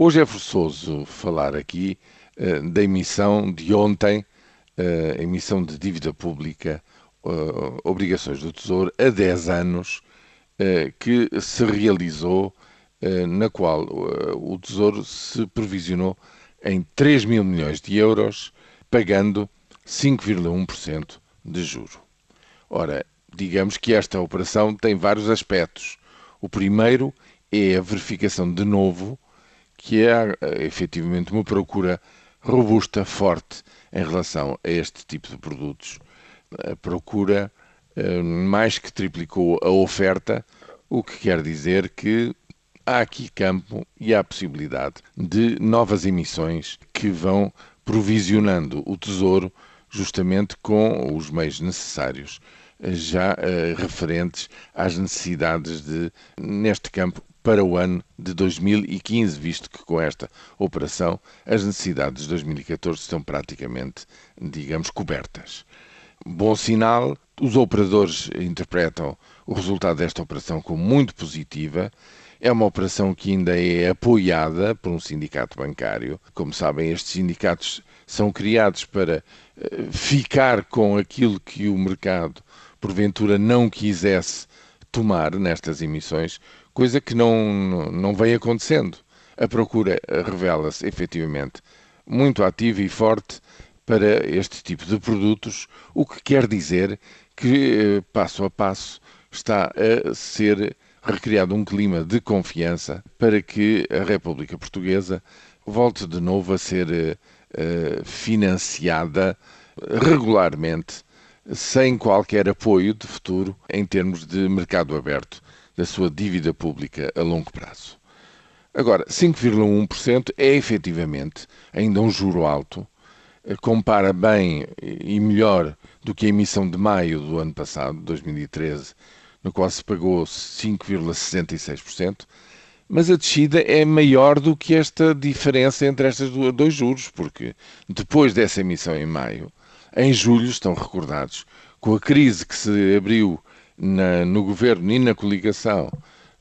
Hoje é forçoso falar aqui uh, da emissão de ontem, uh, emissão de dívida pública, uh, obrigações do Tesouro, a 10 anos, que se realizou, na qual o Tesouro se provisionou em 3 mil milhões de euros, pagando 5,1% de juro. Ora, digamos que esta operação tem vários aspectos. O primeiro é a verificação de novo que é efetivamente uma procura robusta, forte em relação a este tipo de produtos. A procura eh, mais que triplicou a oferta, o que quer dizer que há aqui campo e há possibilidade de novas emissões que vão provisionando o Tesouro justamente com os meios necessários já uh, referentes às necessidades de, neste campo, para o ano de 2015, visto que com esta operação as necessidades de 2014 estão praticamente, digamos, cobertas. Bom sinal, os operadores interpretam o resultado desta operação como muito positiva. É uma operação que ainda é apoiada por um sindicato bancário. Como sabem, estes sindicatos são criados para eh, ficar com aquilo que o mercado porventura não quisesse tomar nestas emissões, coisa que não, não vem acontecendo. A procura revela-se efetivamente muito ativa e forte para este tipo de produtos, o que quer dizer que, eh, passo a passo, está a ser recriado um clima de confiança para que a República Portuguesa volte de novo a ser uh, financiada regularmente, sem qualquer apoio de futuro em termos de mercado aberto da sua dívida pública a longo prazo. Agora, 5,1% é efetivamente ainda um juro alto, eh, compara bem e melhor do que a emissão de maio do ano passado, 2013, no qual se pagou 5,66%, mas a descida é maior do que esta diferença entre estes dois juros, porque depois dessa emissão em maio, em julho, estão recordados, com a crise que se abriu na, no governo e na coligação,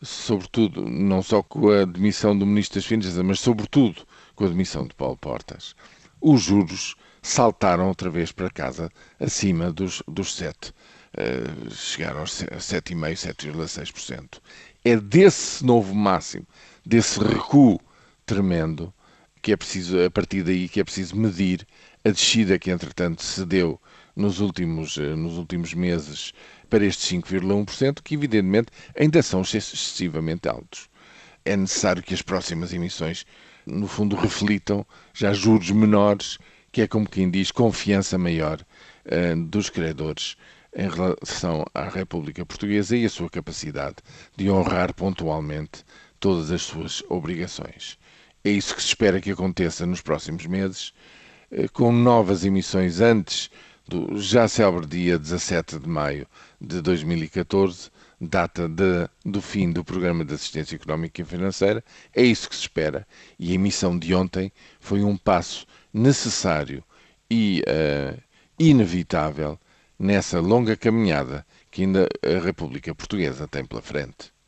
sobretudo, não só com a demissão do Ministro das Finanças, mas sobretudo com a demissão de Paulo Portas, os juros saltaram outra vez para casa acima dos, dos 7. Uh, chegaram aos 7,5%, 7,6%. É desse novo máximo, desse recuo tremendo, que é preciso, a partir daí, que é preciso medir a descida que, entretanto, se deu nos últimos, eh, nos últimos meses para estes 5,1%, que evidentemente ainda são excessivamente altos. É necessário que as próximas emissões, no fundo, reflitam já juros menores, que é como quem diz, confiança maior uh, dos credores em relação à República Portuguesa e a sua capacidade de honrar pontualmente todas as suas obrigações. É isso que se espera que aconteça nos próximos meses, uh, com novas emissões antes do já célebre dia 17 de maio de 2014, data de, do fim do Programa de Assistência Económica e Financeira. É isso que se espera e a emissão de ontem foi um passo necessário e uh, inevitável nessa longa caminhada que ainda a República Portuguesa tem pela frente.